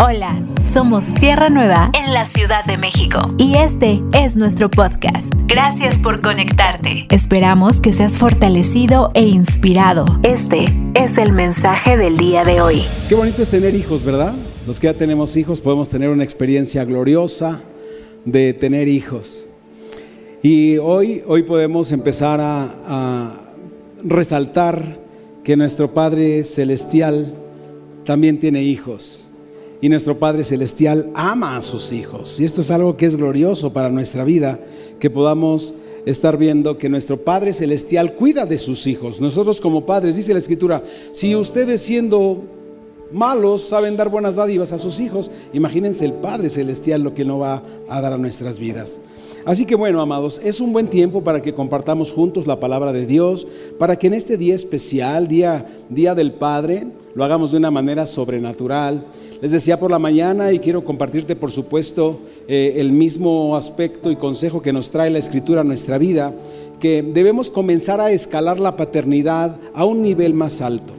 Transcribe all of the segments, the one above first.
Hola, somos Tierra Nueva en la Ciudad de México y este es nuestro podcast. Gracias por conectarte. Esperamos que seas fortalecido e inspirado. Este es el mensaje del día de hoy. Qué bonito es tener hijos, ¿verdad? Los que ya tenemos hijos podemos tener una experiencia gloriosa de tener hijos. Y hoy, hoy podemos empezar a, a resaltar que nuestro Padre Celestial también tiene hijos y nuestro Padre Celestial ama a sus hijos. Y esto es algo que es glorioso para nuestra vida, que podamos estar viendo que nuestro Padre Celestial cuida de sus hijos. Nosotros como padres, dice la Escritura, si ustedes siendo malos saben dar buenas dádivas a sus hijos, imagínense el Padre Celestial lo que no va a dar a nuestras vidas. Así que bueno, amados, es un buen tiempo para que compartamos juntos la palabra de Dios, para que en este día especial, día, día del Padre, lo hagamos de una manera sobrenatural. Les decía por la mañana y quiero compartirte, por supuesto, eh, el mismo aspecto y consejo que nos trae la Escritura a nuestra vida, que debemos comenzar a escalar la paternidad a un nivel más alto.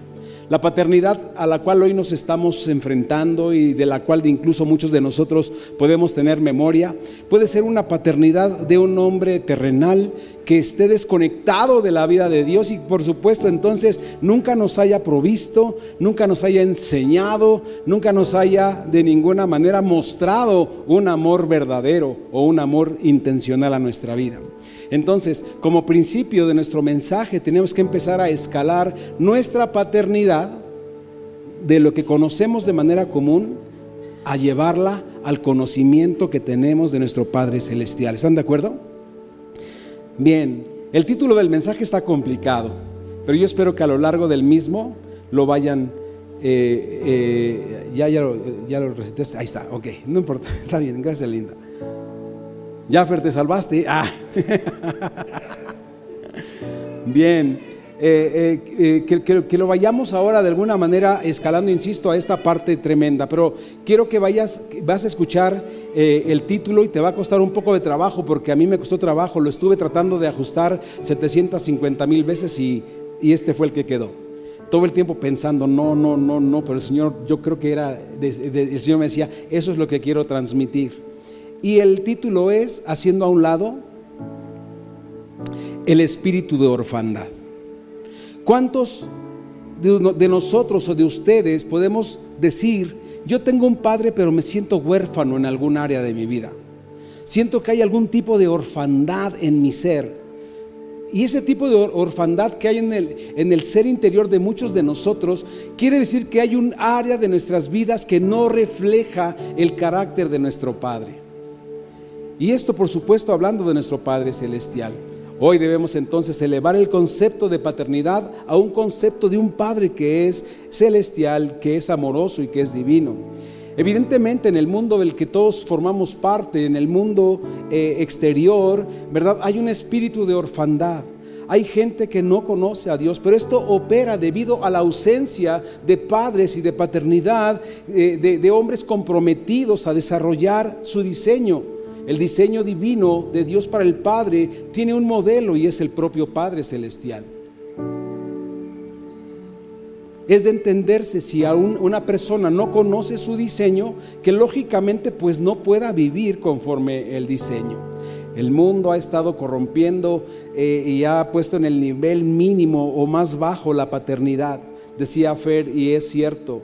La paternidad a la cual hoy nos estamos enfrentando y de la cual incluso muchos de nosotros podemos tener memoria, puede ser una paternidad de un hombre terrenal que esté desconectado de la vida de Dios y por supuesto entonces nunca nos haya provisto, nunca nos haya enseñado, nunca nos haya de ninguna manera mostrado un amor verdadero o un amor intencional a nuestra vida. Entonces, como principio de nuestro mensaje, tenemos que empezar a escalar nuestra paternidad de lo que conocemos de manera común a llevarla al conocimiento que tenemos de nuestro Padre Celestial. ¿Están de acuerdo? Bien, el título del mensaje está complicado, pero yo espero que a lo largo del mismo lo vayan... Eh, eh, ya, ya, lo, ya lo recitaste, ahí está, ok, no importa, está bien, gracias Linda. Jaffer, te salvaste. Ah. Bien, eh, eh, eh, que, lo vayamos ahora de alguna manera escalando, insisto, a esta parte tremenda, pero quiero que vayas, vas a escuchar el título y te va a costar un poco de trabajo, porque a mí me costó trabajo, lo estuve tratando de ajustar 750 mil veces y, este fue el que quedó. Todo el tiempo pensando, no, no, no, no, pero el Señor, yo creo que era, el Señor me decía, eso es lo que quiero transmitir. Y el título es Haciendo a un lado el espíritu de orfandad. ¿Cuántos de, nosotros o de ustedes podemos decir, yo tengo un padre pero me siento huérfano en algún área de mi vida? Siento que hay algún tipo de orfandad en mi ser. Y ese tipo de orfandad que hay en el, en el, ser interior de muchos de nosotros quiere decir que hay un área de nuestras vidas que no refleja el carácter de nuestro Padre. Y esto, por supuesto, hablando de nuestro Padre Celestial. Hoy debemos entonces elevar el concepto de paternidad a un concepto de un Padre que es celestial, que es amoroso y que es divino. Evidentemente en el mundo del que todos formamos parte, en el mundo eh, exterior, ¿verdad? Hay un espíritu de orfandad. Hay gente que no conoce a Dios, pero esto opera debido a la ausencia de padres y de paternidad, eh, de hombres comprometidos a desarrollar su diseño. El diseño divino de Dios para el Padre tiene un modelo y es el propio Padre Celestial. Es de entenderse si aún una persona no conoce su diseño, que lógicamente pues no pueda vivir conforme el diseño. El mundo ha estado corrompiendo eh, y ha puesto en el nivel mínimo o más bajo la paternidad. Decía Fer, y es cierto,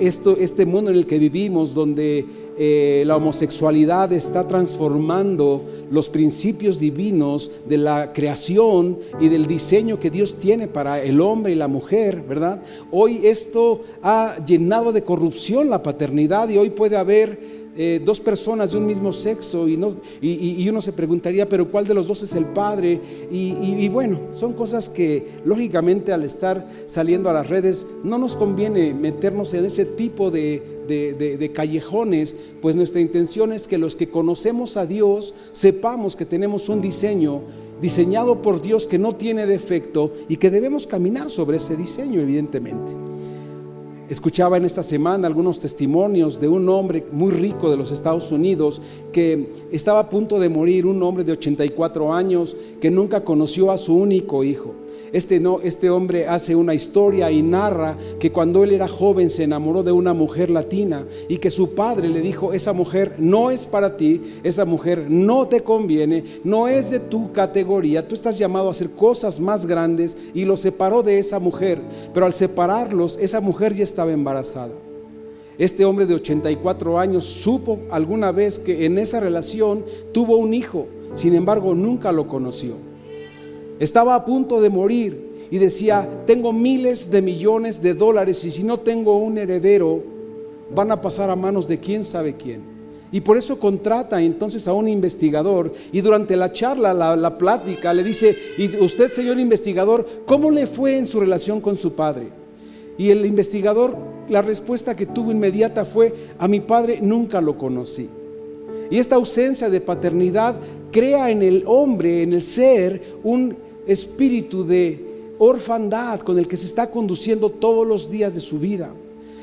esto, este mundo en el que vivimos, donde eh, la homosexualidad está transformando los principios divinos de la creación y del diseño que Dios tiene para el hombre y la mujer, ¿verdad? Hoy esto ha llenado de corrupción la paternidad y hoy puede haber eh, dos personas de un mismo sexo y, no, y, uno se preguntaría, pero ¿cuál de los dos es el padre? Y, bueno, son cosas que lógicamente al estar saliendo a las redes no nos conviene meternos en ese tipo de, de, callejones, pues nuestra intención es que los que conocemos a Dios sepamos que tenemos un diseño diseñado por Dios que no tiene defecto y que debemos caminar sobre ese diseño, evidentemente. Escuchaba en esta semana algunos testimonios de un hombre muy rico de los Estados Unidos que estaba a punto de morir, un hombre de 84 años que nunca conoció a su único hijo. Este, no, este hombre hace una historia y narra que cuando él era joven se enamoró de una mujer latina y que su padre le dijo, esa mujer no es para ti, esa mujer no te conviene, no es de tu categoría, tú estás llamado a hacer cosas más grandes y lo separó de esa mujer, pero al separarlos esa mujer ya estaba embarazada. Este hombre de 84 años supo alguna vez que en esa relación tuvo un hijo, sin embargo nunca lo conoció. Estaba a punto de morir y decía, tengo miles de millones de dólares y si no tengo un heredero, van a pasar a manos de quién sabe quién. Y por eso contrata entonces a un investigador y durante la charla, la, plática, le dice, y usted señor investigador, ¿cómo le fue en su relación con su padre? Y el investigador, la respuesta que tuvo inmediata fue, a mi padre nunca lo conocí. Y esta ausencia de paternidad crea en el hombre, en el ser, un espíritu de orfandad con el que se está conduciendo todos los días de su vida.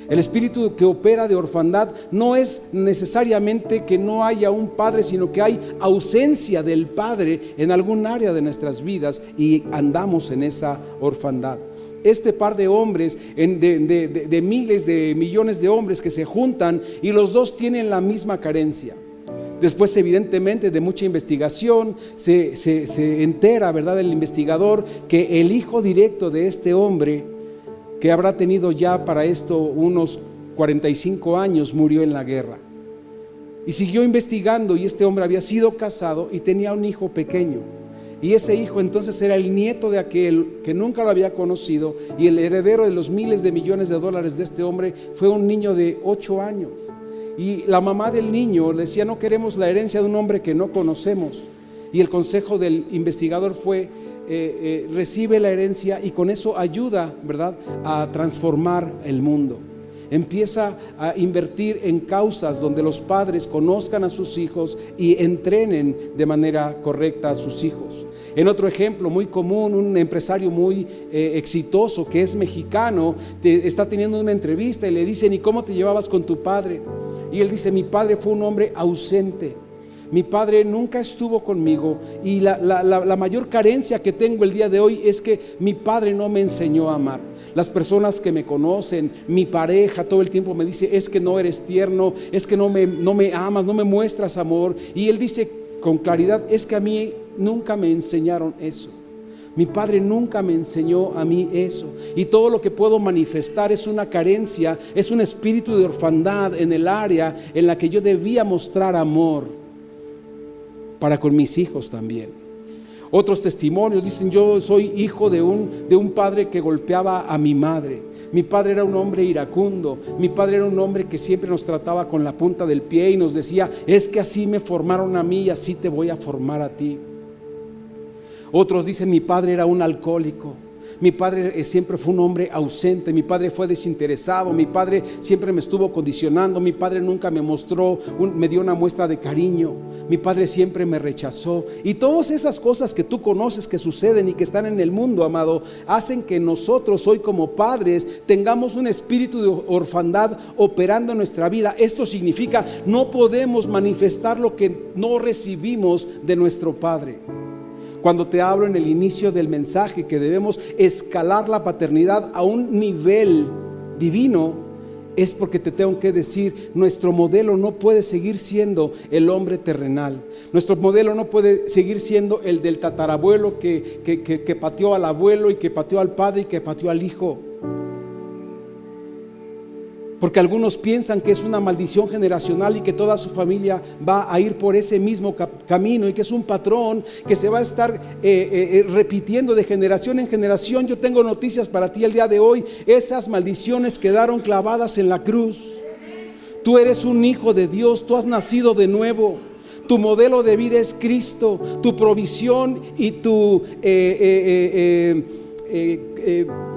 El espíritu que opera de orfandad no es necesariamente que no haya un padre, sino que hay ausencia del padre en algún área de nuestras vidas y andamos en esa orfandad. Este par de hombres, de, de miles de millones de hombres que se juntan y los dos tienen la misma carencia. Después, evidentemente, de mucha investigación, se, entera, ¿verdad?, el investigador que el hijo directo de este hombre, que habrá tenido ya para esto unos 45 años, murió en la guerra. Y siguió investigando y este hombre había sido casado y tenía un hijo pequeño. Y ese hijo entonces era el nieto de aquel que nunca lo había conocido y el heredero de los miles de millones de dólares de este hombre fue un niño de 8 años. Y la mamá del niño le decía, no queremos la herencia de un hombre que no conocemos. Y el consejo del investigador fue, eh, eh, recibe la herencia y con eso ayuda, ¿verdad?, a transformar el mundo. Empieza a invertir en causas donde los padres conozcan a sus hijos y entrenen de manera correcta a sus hijos. En otro ejemplo muy común, un empresario muy eh, exitoso que es mexicano, está teniendo una entrevista y le dicen, ¿y cómo te llevabas con tu padre? Y él dice, mi padre fue un hombre ausente. Mi padre nunca estuvo conmigo y la, mayor carencia que tengo el día de hoy es que mi padre no me enseñó a amar. Las personas que me conocen, mi pareja todo el tiempo me dice, es que no eres tierno, es que no me, no me amas, no me muestras amor. Y él dice con claridad, es que a mí nunca me enseñaron eso. Mi padre nunca me enseñó a mí eso. Y todo lo que puedo manifestar es una carencia, es un espíritu de orfandad en el área en la que yo debía mostrar amor para con mis hijos también. Otros testimonios dicen, yo soy hijo de un, de un padre que golpeaba a mi madre. Mi padre era un hombre iracundo, mi padre era un hombre que siempre nos trataba con la punta del pie y nos decía, es que así me formaron a mí y así te voy a formar a ti. Otros dicen, mi padre era un alcohólico. Mi padre eh, siempre fue un hombre ausente, mi padre fue desinteresado, mi padre siempre me estuvo condicionando, mi padre nunca me mostró, me dio una muestra de cariño, mi padre siempre me rechazó. Y todas esas cosas que tú conoces que suceden y que están en el mundo, amado, hacen que nosotros hoy como padres tengamos un espíritu de orfandad operando en nuestra vida. Esto significa no podemos manifestar lo que no recibimos de nuestro Padre. Cuando te hablo en el inicio del mensaje que debemos escalar la paternidad a un nivel divino, es porque te tengo que decir, nuestro modelo no puede seguir siendo el hombre terrenal. Nuestro modelo no puede seguir siendo el del tatarabuelo que, que, que pateó al abuelo y que pateó al padre y que pateó al hijo. Porque algunos piensan que es una maldición generacional y que toda su familia va a ir por ese mismo camino y que es un patrón que se va a estar eh, eh, eh, repitiendo de generación en generación. Yo tengo noticias para ti el día de hoy. Esas maldiciones quedaron clavadas en la cruz. Tú eres un hijo de Dios, tú has nacido de nuevo. Tu modelo de vida es Cristo, tu provisión y tu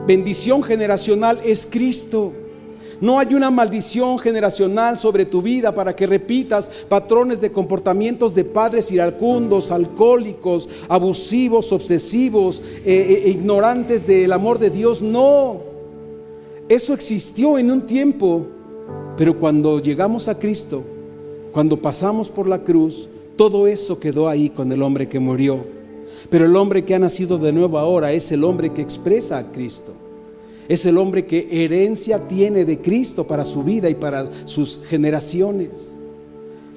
bendición generacional es Cristo. No hay una maldición generacional sobre tu vida para que repitas patrones de comportamientos de padres iracundos, alcohólicos, abusivos, obsesivos, eh, eh, ignorantes del amor de Dios. No, eso existió en un tiempo, pero cuando llegamos a Cristo, cuando pasamos por la cruz, todo eso quedó ahí con el hombre que murió. Pero el hombre que ha nacido de nuevo ahora es el hombre que expresa a Cristo. Es el hombre que herencia tiene de Cristo para su vida y para sus generaciones.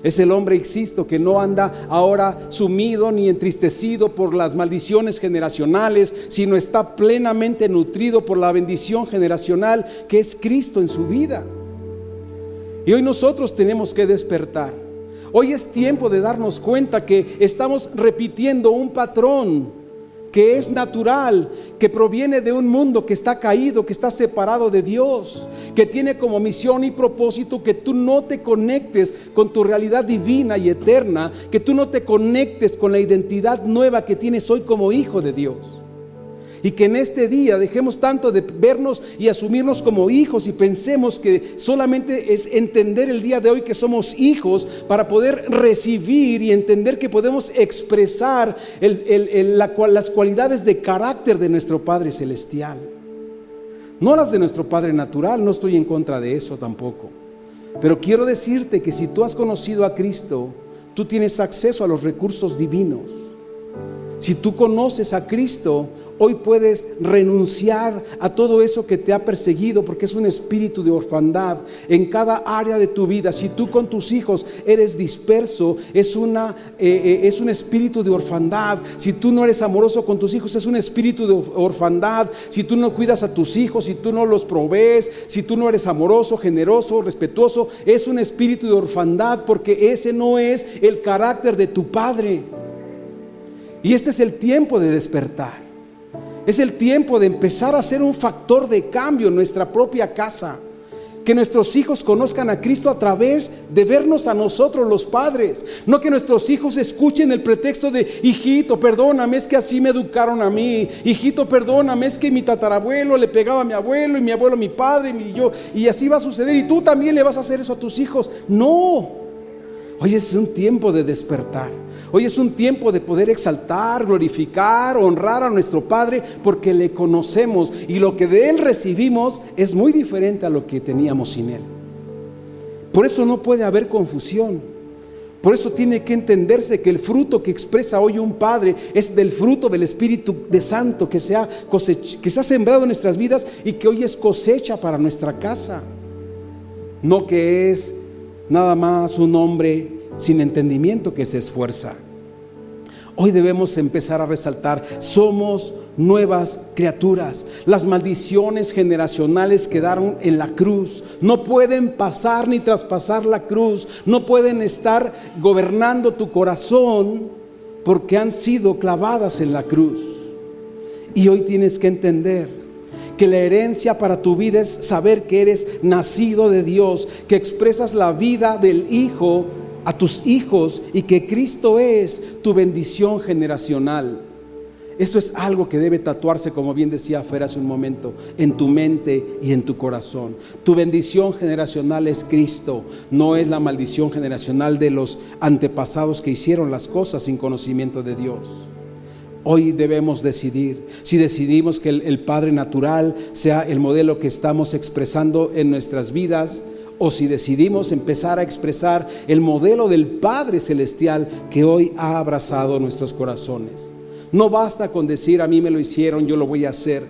Es el hombre, existo, que no anda ahora sumido ni entristecido por las maldiciones generacionales, sino está plenamente nutrido por la bendición generacional que es Cristo en su vida. Y hoy nosotros tenemos que despertar. Hoy es tiempo de darnos cuenta que estamos repitiendo un patrón que es natural, que proviene de un mundo que está caído, que está separado de Dios, que tiene como misión y propósito que tú no te conectes con tu realidad divina y eterna, que tú no te conectes con la identidad nueva que tienes hoy como hijo de Dios. Y que en este día dejemos tanto de vernos y asumirnos como hijos y pensemos que solamente es entender el día de hoy que somos hijos para poder recibir y entender que podemos expresar las cualidades de carácter de nuestro Padre Celestial. No las de nuestro Padre Natural, no estoy en contra de eso tampoco. Pero quiero decirte que si tú has conocido a Cristo, tú tienes acceso a los recursos divinos. Si tú conoces a Cristo, Hoy puedes renunciar a todo eso que te ha perseguido porque es un espíritu de orfandad en cada área de tu vida. Si tú con tus hijos eres disperso, es, una, eh, eh, es un espíritu de orfandad. Si tú no eres amoroso con tus hijos, es un espíritu de orfandad. Si tú no cuidas a tus hijos, si tú no los provees, si tú no eres amoroso, generoso, respetuoso, es un espíritu de orfandad porque ese no es el carácter de tu padre. Y este es el tiempo de despertar. Es el tiempo de empezar a ser un factor de cambio en nuestra propia casa. Que nuestros hijos conozcan a Cristo a través de vernos a nosotros los padres. No que nuestros hijos escuchen el pretexto de, hijito, perdóname, es que así me educaron a mí. Hijito, perdóname, es que mi tatarabuelo le pegaba a mi abuelo y mi abuelo a mi padre y yo. Y así va a suceder y tú también le vas a hacer eso a tus hijos. No. Hoy es un tiempo de despertar. Hoy es un tiempo de poder exaltar, glorificar, honrar a nuestro Padre porque le conocemos y lo que de Él recibimos es muy diferente a lo que teníamos sin Él. Por eso no puede haber confusión. Por eso tiene que entenderse que el fruto que expresa hoy un Padre es del fruto del Espíritu de Santo que se, ha que se ha sembrado en nuestras vidas y que hoy es cosecha para nuestra casa. No que es nada más un hombre sin entendimiento que se esfuerza. Hoy debemos empezar a resaltar, somos nuevas criaturas. Las maldiciones generacionales quedaron en la cruz. No pueden pasar ni traspasar la cruz. No pueden estar gobernando tu corazón porque han sido clavadas en la cruz. Y hoy tienes que entender que la herencia para tu vida es saber que eres nacido de Dios, que expresas la vida del Hijo a tus hijos y que Cristo es tu bendición generacional. Esto es algo que debe tatuarse, como bien decía Fer hace un momento, en tu mente y en tu corazón. Tu bendición generacional es Cristo, no es la maldición generacional de los antepasados que hicieron las cosas sin conocimiento de Dios. Hoy debemos decidir si decidimos que el, el Padre natural sea el modelo que estamos expresando en nuestras vidas o si decidimos empezar a expresar el modelo del Padre Celestial que hoy ha abrazado nuestros corazones. No basta con decir a mí me lo hicieron, yo lo voy a hacer.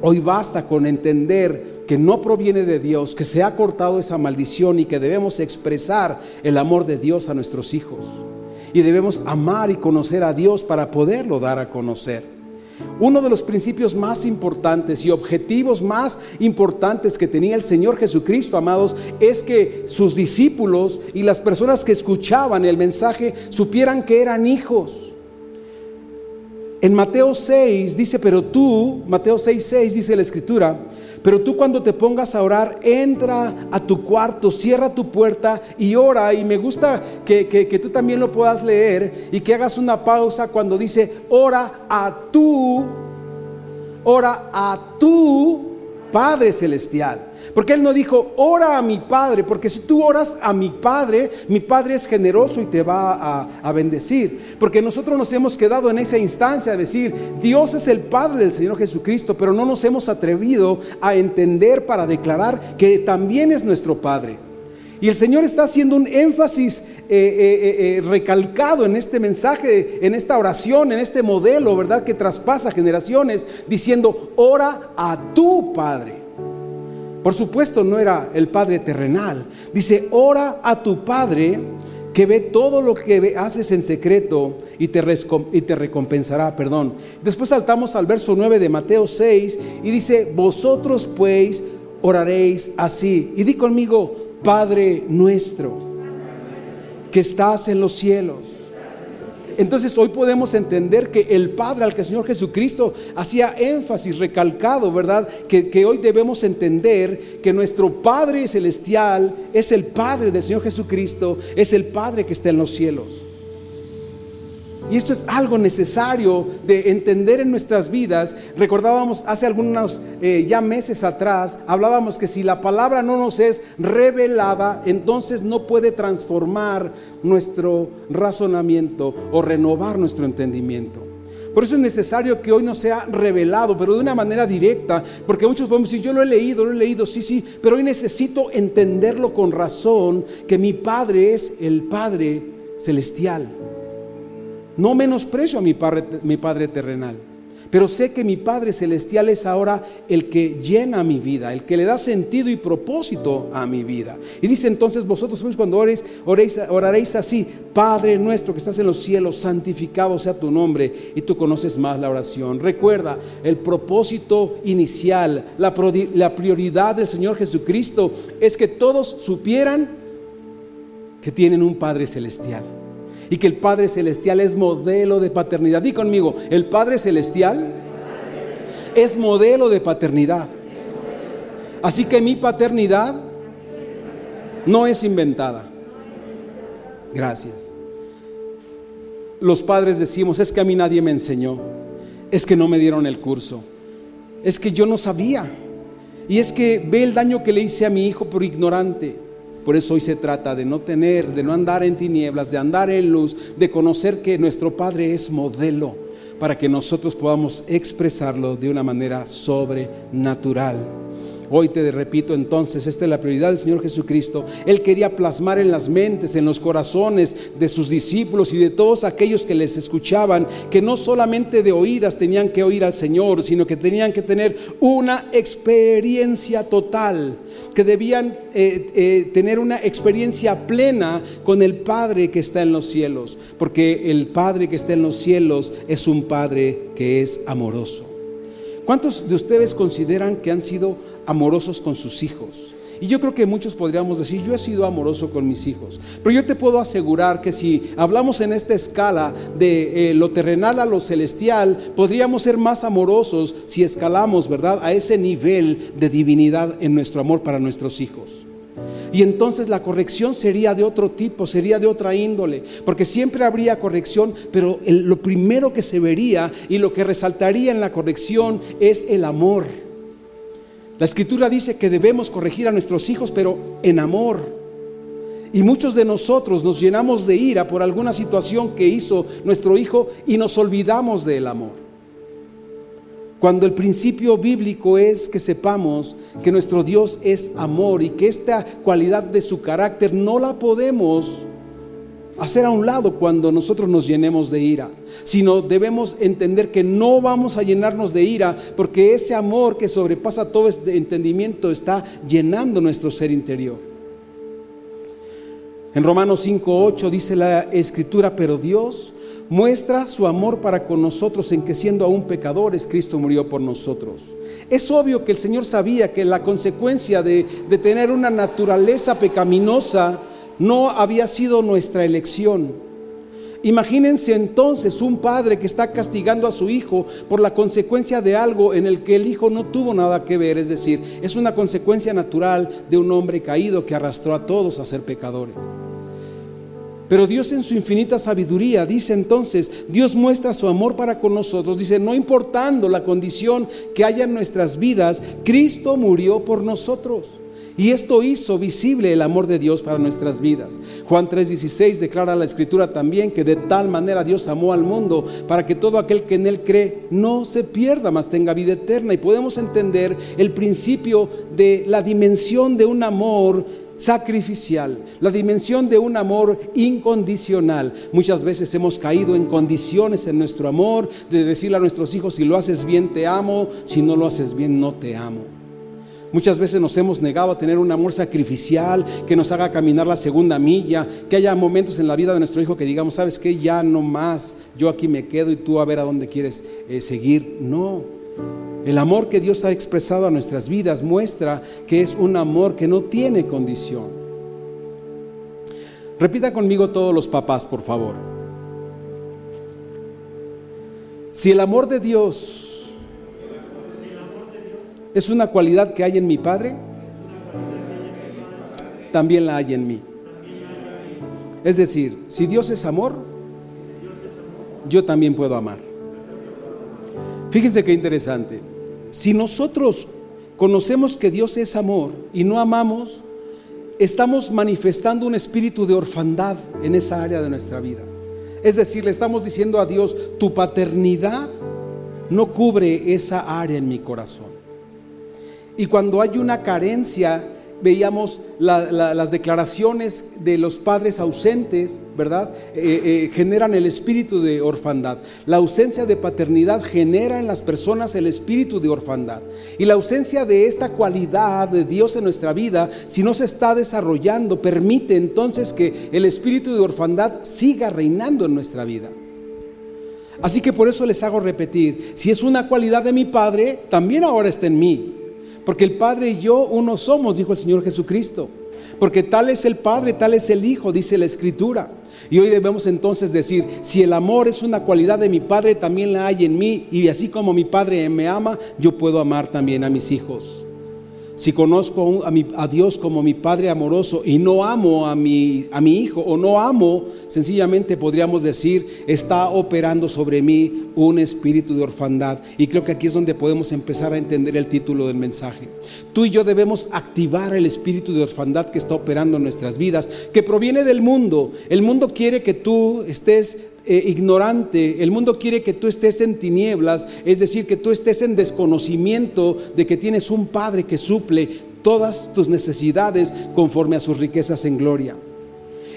Hoy basta con entender que no proviene de Dios, que se ha cortado esa maldición y que debemos expresar el amor de Dios a nuestros hijos. Y debemos amar y conocer a Dios para poderlo dar a conocer. Uno de los principios más importantes y objetivos más importantes que tenía el Señor Jesucristo, amados, es que sus discípulos y las personas que escuchaban el mensaje supieran que eran hijos. En Mateo 6 dice, pero tú, Mateo 6, 6 dice la escritura, pero tú cuando te pongas a orar, entra a tu cuarto, cierra tu puerta y ora. Y me gusta que, tú también lo puedas leer y que hagas una pausa cuando dice, ora a tu, ora a tu Padre Celestial. Porque Él no dijo, ora a mi Padre, porque si tú oras a mi Padre, mi Padre es generoso y te va a, bendecir. Porque nosotros nos hemos quedado en esa instancia de decir, Dios es el Padre del Señor Jesucristo, pero no nos hemos atrevido a entender para declarar que también es nuestro Padre. Y el Señor está haciendo un énfasis eh, eh, eh, recalcado en este mensaje, en esta oración, en este modelo, ¿verdad? Que traspasa generaciones, diciendo, ora a tu Padre. Por supuesto, no era el Padre terrenal. Dice, ora a tu Padre que ve todo lo que haces en secreto y te, recompensará, perdón. Después saltamos al verso 9 de Mateo 6 y dice, vosotros pues oraréis así. Y di conmigo, Padre nuestro, que estás en los cielos. Entonces hoy podemos entender que el Padre al que el Señor Jesucristo hacía énfasis, recalcado, ¿verdad? Que, hoy debemos entender que nuestro Padre celestial es el Padre del Señor Jesucristo, es el Padre que está en los cielos. Y esto es algo necesario de entender en nuestras vidas. Recordábamos hace algunos eh, ya meses atrás, hablábamos que si la palabra no nos es revelada, entonces no puede transformar nuestro razonamiento o renovar nuestro entendimiento. Por eso es necesario que hoy no sea revelado, pero de una manera directa, porque muchos podemos decir, yo lo he leído, lo he leído, sí, sí, pero hoy necesito entenderlo con razón, que mi Padre es el Padre celestial. No menosprecio a mi padre, terrenal, pero sé que mi Padre Celestial es ahora el que llena mi vida, el que le da sentido y propósito a mi vida. Y dice entonces vosotros cuando oréis, oraréis así, Padre nuestro que estás en los cielos, santificado sea tu nombre y tú conoces más la oración. Recuerda, el propósito inicial, la prioridad del Señor Jesucristo es que todos supieran que tienen un Padre Celestial y que el Padre Celestial es modelo de paternidad. Di conmigo, el Padre Celestial es modelo de paternidad. Así que mi paternidad no es inventada. Gracias. Los padres decimos, es que a mí nadie me enseñó, es que no me dieron el curso, es que yo no sabía, y es que ve el daño que le hice a mi hijo por ignorante. Por eso hoy se trata de no tener, de no andar en tinieblas, de andar en luz, de conocer que nuestro Padre es modelo para que nosotros podamos expresarlo de una manera sobrenatural. Hoy te repito entonces, esta es la prioridad del Señor Jesucristo. Él quería plasmar en las mentes, en los corazones de sus discípulos y de todos aquellos que les escuchaban, que no solamente de oídas tenían que oír al Señor, sino que tenían que tener una experiencia total, que debían eh, eh, tener una experiencia plena con el Padre que está en los cielos, porque el Padre que está en los cielos es un Padre que es amoroso. ¿Cuántos de ustedes consideran que han sido amorosos con sus hijos? Y yo creo que muchos podríamos decir, yo he sido amoroso con mis hijos. Pero yo te puedo asegurar que si hablamos en esta escala de eh, lo terrenal a lo celestial, podríamos ser más amorosos si escalamos, ¿verdad? A ese nivel de divinidad en nuestro amor para nuestros hijos. Y entonces la corrección sería de otro tipo, sería de otra índole, porque siempre habría corrección, pero lo primero que se vería y lo que resaltaría en la corrección es el amor. La escritura dice que debemos corregir a nuestros hijos, pero en amor. Y muchos de nosotros nos llenamos de ira por alguna situación que hizo nuestro hijo y nos olvidamos del amor. Cuando el principio bíblico es que sepamos que nuestro Dios es amor y que esta cualidad de su carácter no la podemos hacer a un lado cuando nosotros nos llenemos de ira, sino debemos entender que no vamos a llenarnos de ira porque ese amor que sobrepasa todo este entendimiento está llenando nuestro ser interior. En Romanos 5:8 dice la escritura, pero Dios muestra su amor para con nosotros en que siendo aún pecadores, Cristo murió por nosotros. Es obvio que el Señor sabía que la consecuencia de, de tener una naturaleza pecaminosa no había sido nuestra elección. Imagínense entonces un padre que está castigando a su hijo por la consecuencia de algo en el que el hijo no tuvo nada que ver, es decir, es una consecuencia natural de un hombre caído que arrastró a todos a ser pecadores. Pero Dios en su infinita sabiduría dice entonces, Dios muestra su amor para con nosotros. Dice, no importando la condición que haya en nuestras vidas, Cristo murió por nosotros. Y esto hizo visible el amor de Dios para nuestras vidas. Juan 3:16 declara la escritura también que de tal manera Dios amó al mundo para que todo aquel que en él cree no se pierda, mas tenga vida eterna. Y podemos entender el principio de la dimensión de un amor sacrificial, la dimensión de un amor incondicional. Muchas veces hemos caído en condiciones en nuestro amor, de decirle a nuestros hijos, si lo haces bien te amo, si no lo haces bien no te amo. Muchas veces nos hemos negado a tener un amor sacrificial que nos haga caminar la segunda milla, que haya momentos en la vida de nuestro hijo que digamos, sabes que ya no más, yo aquí me quedo y tú a ver a dónde quieres eh, seguir. No, el amor que Dios ha expresado a nuestras vidas muestra que es un amor que no tiene condición. Repita conmigo todos los papás, por favor. Si el amor de Dios es una cualidad que hay en mi Padre, también la hay en mí. Es decir, si Dios es amor, yo también puedo amar. Fíjense qué interesante. Si nosotros conocemos que Dios es amor y no amamos, estamos manifestando un espíritu de orfandad en esa área de nuestra vida. Es decir, le estamos diciendo a Dios, tu paternidad no cubre esa área en mi corazón. Y cuando hay una carencia, veíamos las declaraciones de los padres ausentes, ¿verdad? Eh, eh, generan el espíritu de orfandad. La ausencia de paternidad genera en las personas el espíritu de orfandad. Y la ausencia de esta cualidad de Dios en nuestra vida, si no se está desarrollando, permite entonces que el espíritu de orfandad siga reinando en nuestra vida. Así que por eso les hago repetir, si es una cualidad de mi Padre, también ahora está en mí. Porque el Padre y yo uno somos, dijo el Señor Jesucristo. Porque tal es el Padre, tal es el Hijo, dice la Escritura. Y hoy debemos entonces decir, si el amor es una cualidad de mi Padre, también la hay en mí. Y así como mi Padre me ama, yo puedo amar también a mis hijos. Si conozco a, Dios como mi Padre amoroso y no amo a mi, hijo o no amo, sencillamente podríamos decir, está operando sobre mí un espíritu de orfandad. Y creo que aquí es donde podemos empezar a entender el título del mensaje. Tú y yo debemos activar el espíritu de orfandad que está operando en nuestras vidas, que proviene del mundo. El mundo quiere que tú estés eh, ignorante, el mundo quiere que tú estés en tinieblas, es decir, que tú estés en desconocimiento de que tienes un Padre que suple todas tus necesidades conforme a sus riquezas en gloria.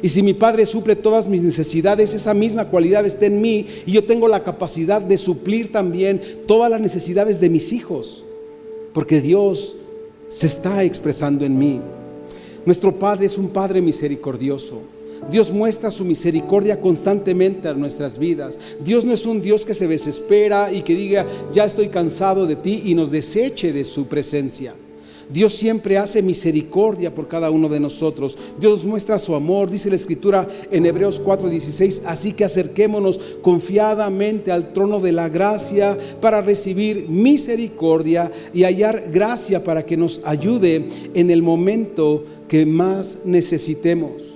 Y si mi Padre suple todas mis necesidades, esa misma cualidad está en mí y yo tengo la capacidad de suplir también todas las necesidades de mis hijos, porque Dios se está expresando en mí. Nuestro Padre es un Padre misericordioso. Dios muestra su misericordia constantemente a nuestras vidas. Dios no es un Dios que se desespera y que diga, ya estoy cansado de ti y nos deseche de su presencia. Dios siempre hace misericordia por cada uno de nosotros. Dios muestra su amor, dice la escritura en Hebreos 4:16, así que acerquémonos confiadamente al trono de la gracia para recibir misericordia y hallar gracia para que nos ayude en el momento que más necesitemos.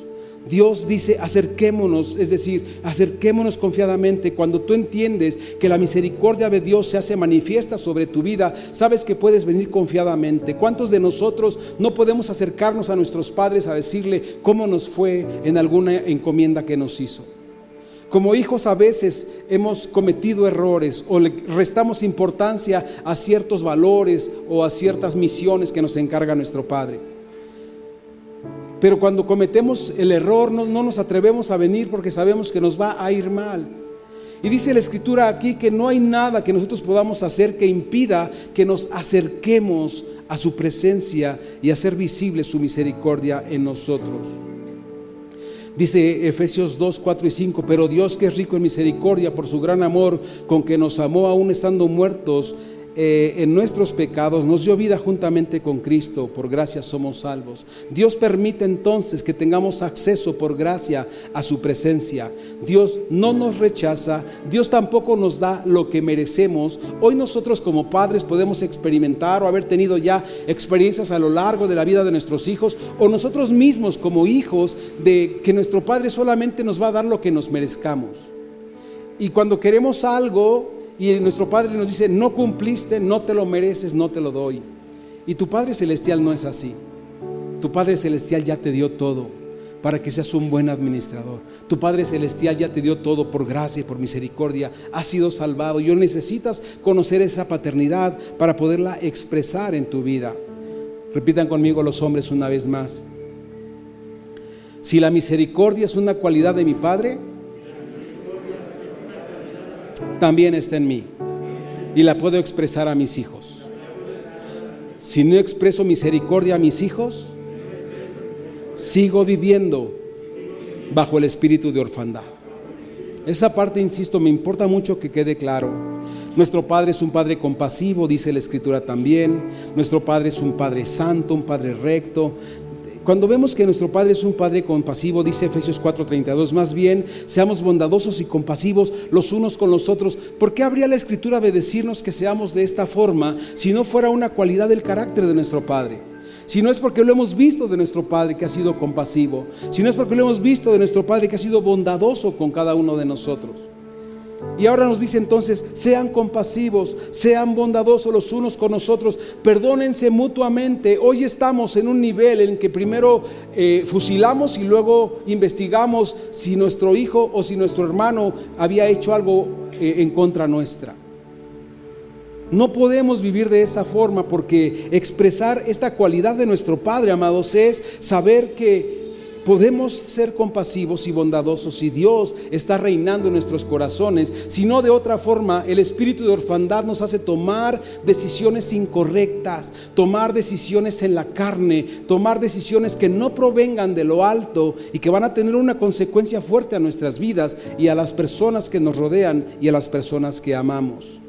Dios dice, acerquémonos, es decir, acerquémonos confiadamente. Cuando tú entiendes que la misericordia de Dios se hace manifiesta sobre tu vida, sabes que puedes venir confiadamente. ¿Cuántos de nosotros no podemos acercarnos a nuestros padres a decirle cómo nos fue en alguna encomienda que nos hizo? Como hijos a veces hemos cometido errores o le restamos importancia a ciertos valores o a ciertas misiones que nos encarga nuestro Padre. Pero cuando cometemos el error no, nos atrevemos a venir porque sabemos que nos va a ir mal. Y dice la escritura aquí que no hay nada que nosotros podamos hacer que impida que nos acerquemos a su presencia y hacer visible su misericordia en nosotros. Dice Efesios 2, 4 y 5, pero Dios que es rico en misericordia por su gran amor con que nos amó aún estando muertos eh, en nuestros pecados, nos dio vida juntamente con Cristo, por gracia somos salvos. Dios permite entonces que tengamos acceso por gracia a su presencia. Dios no nos rechaza, Dios tampoco nos da lo que merecemos. Hoy nosotros como padres podemos experimentar o haber tenido ya experiencias a lo largo de la vida de nuestros hijos o nosotros mismos como hijos de que nuestro Padre solamente nos va a dar lo que nos merezcamos. Y cuando queremos algo, y nuestro Padre nos dice, no cumpliste, no te lo mereces, no te lo doy. Y tu Padre Celestial no es así. Tu Padre Celestial ya te dio todo para que seas un buen administrador. Tu Padre Celestial ya te dio todo por gracia y por misericordia. Has sido salvado. Y necesitas conocer esa paternidad para poderla expresar en tu vida. Repitan conmigo los hombres una vez más. Si la misericordia es una cualidad de mi Padre, también está en mí y la puedo expresar a mis hijos. Si no expreso misericordia a mis hijos, sigo viviendo bajo el espíritu de orfandad. Esa parte, insisto, me importa mucho que quede claro. Nuestro Padre es un Padre compasivo, dice la Escritura también. Nuestro Padre es un Padre santo, un Padre recto. Cuando vemos que nuestro Padre es un Padre compasivo, dice Efesios 4:32, más bien seamos bondadosos y compasivos los unos con los otros. ¿Por qué habría la Escritura de decirnos que seamos de esta forma si no fuera una cualidad del carácter de nuestro Padre? Si no es porque lo hemos visto de nuestro Padre que ha sido compasivo, si no es porque lo hemos visto de nuestro Padre que ha sido bondadoso con cada uno de nosotros. Y ahora nos dice entonces, sean compasivos, sean bondadosos los unos con nosotros, perdónense mutuamente. Hoy estamos en un nivel en que primero eh, fusilamos y luego investigamos si nuestro hijo o si nuestro hermano había hecho algo eh, en contra nuestra. No podemos vivir de esa forma porque expresar esta cualidad de nuestro Padre, amados, es saber que podemos ser compasivos y bondadosos si Dios está reinando en nuestros corazones, si no de otra forma el espíritu de orfandad nos hace tomar decisiones incorrectas, tomar decisiones en la carne, tomar decisiones que no provengan de lo alto y que van a tener una consecuencia fuerte a nuestras vidas y a las personas que nos rodean y a las personas que amamos.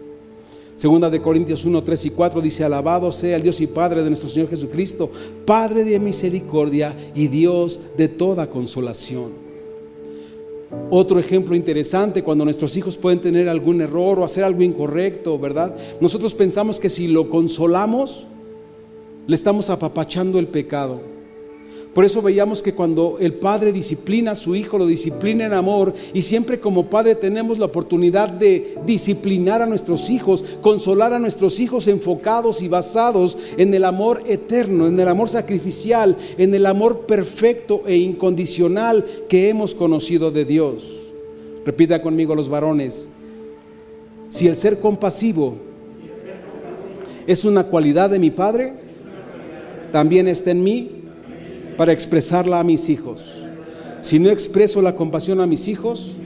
Segunda de Corintios 1, 3 y 4 dice, alabado sea el Dios y Padre de nuestro Señor Jesucristo, Padre de misericordia y Dios de toda consolación. Otro ejemplo interesante, cuando nuestros hijos pueden tener algún error o hacer algo incorrecto, ¿verdad? Nosotros pensamos que si lo consolamos, le estamos apapachando el pecado. Por eso veíamos que cuando el padre disciplina a su hijo, lo disciplina en amor y siempre como padre tenemos la oportunidad de disciplinar a nuestros hijos, consolar a nuestros hijos enfocados y basados en el amor eterno, en el amor sacrificial, en el amor perfecto e incondicional que hemos conocido de Dios. Repita conmigo los varones, si el ser compasivo es una cualidad de mi Padre, también está en mí para expresarla a mis hijos. Si no expreso la compasión a mis hijos,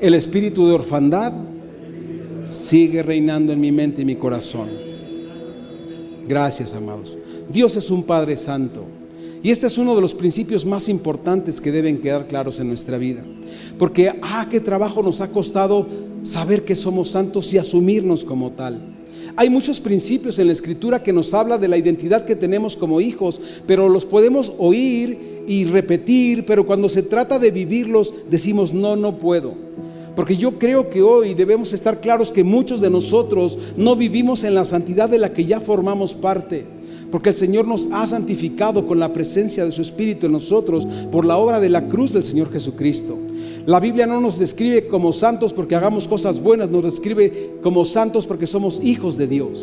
el espíritu de orfandad sigue reinando en mi mente y mi corazón. Gracias, amados. Dios es un Padre Santo. Y este es uno de los principios más importantes que deben quedar claros en nuestra vida. Porque, ah, qué trabajo nos ha costado saber que somos santos y asumirnos como tal. Hay muchos principios en la escritura que nos habla de la identidad que tenemos como hijos, pero los podemos oír y repetir, pero cuando se trata de vivirlos decimos, no, no puedo. Porque yo creo que hoy debemos estar claros que muchos de nosotros no vivimos en la santidad de la que ya formamos parte. Porque el Señor nos ha santificado con la presencia de su Espíritu en nosotros por la obra de la cruz del Señor Jesucristo. La Biblia no nos describe como santos porque hagamos cosas buenas, nos describe como santos porque somos hijos de Dios,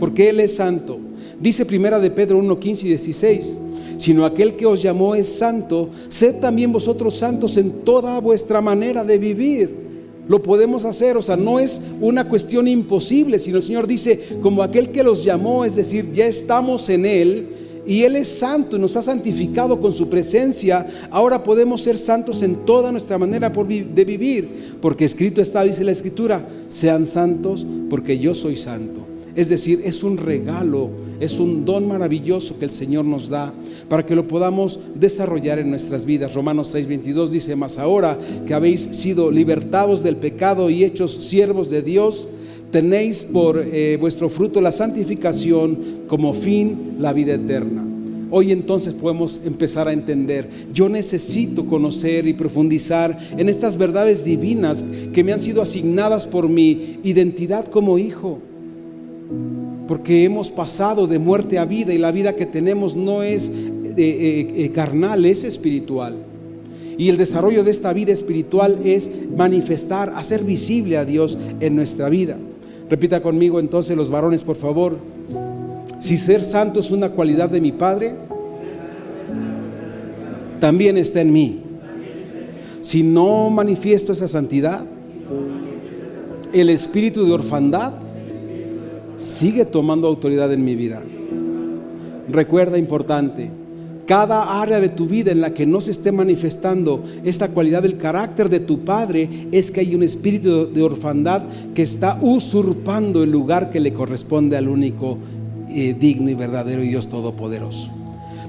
porque Él es santo. Dice primera de Pedro 1, 15 y 16, sino aquel que os llamó es santo, sed también vosotros santos en toda vuestra manera de vivir. Lo podemos hacer, o sea, no es una cuestión imposible, sino el Señor dice, como aquel que los llamó, es decir, ya estamos en Él, y Él es santo y nos ha santificado con su presencia, ahora podemos ser santos en toda nuestra manera de vivir, porque escrito está, dice la Escritura, sean santos porque yo soy santo. Es decir, es un regalo, es un don maravilloso que el Señor nos da para que lo podamos desarrollar en nuestras vidas. Romanos 6:22 dice, más ahora que habéis sido libertados del pecado y hechos siervos de Dios, tenéis por eh, vuestro fruto la santificación, como fin la vida eterna. Hoy entonces podemos empezar a entender, yo necesito conocer y profundizar en estas verdades divinas que me han sido asignadas por mi identidad como hijo. Porque hemos pasado de muerte a vida y la vida que tenemos no es eh, eh, carnal, es espiritual. Y el desarrollo de esta vida espiritual es manifestar, hacer visible a Dios en nuestra vida. Repita conmigo entonces los varones, por favor. Si ser santo es una cualidad de mi Padre, también está en mí. Si no manifiesto esa santidad, el espíritu de orfandad sigue tomando autoridad en mi vida. Recuerda importante, cada área de tu vida en la que no se esté manifestando esta cualidad del carácter de tu Padre, es que hay un espíritu de orfandad que está usurpando el lugar que le corresponde al único eh, digno y verdadero Dios Todopoderoso.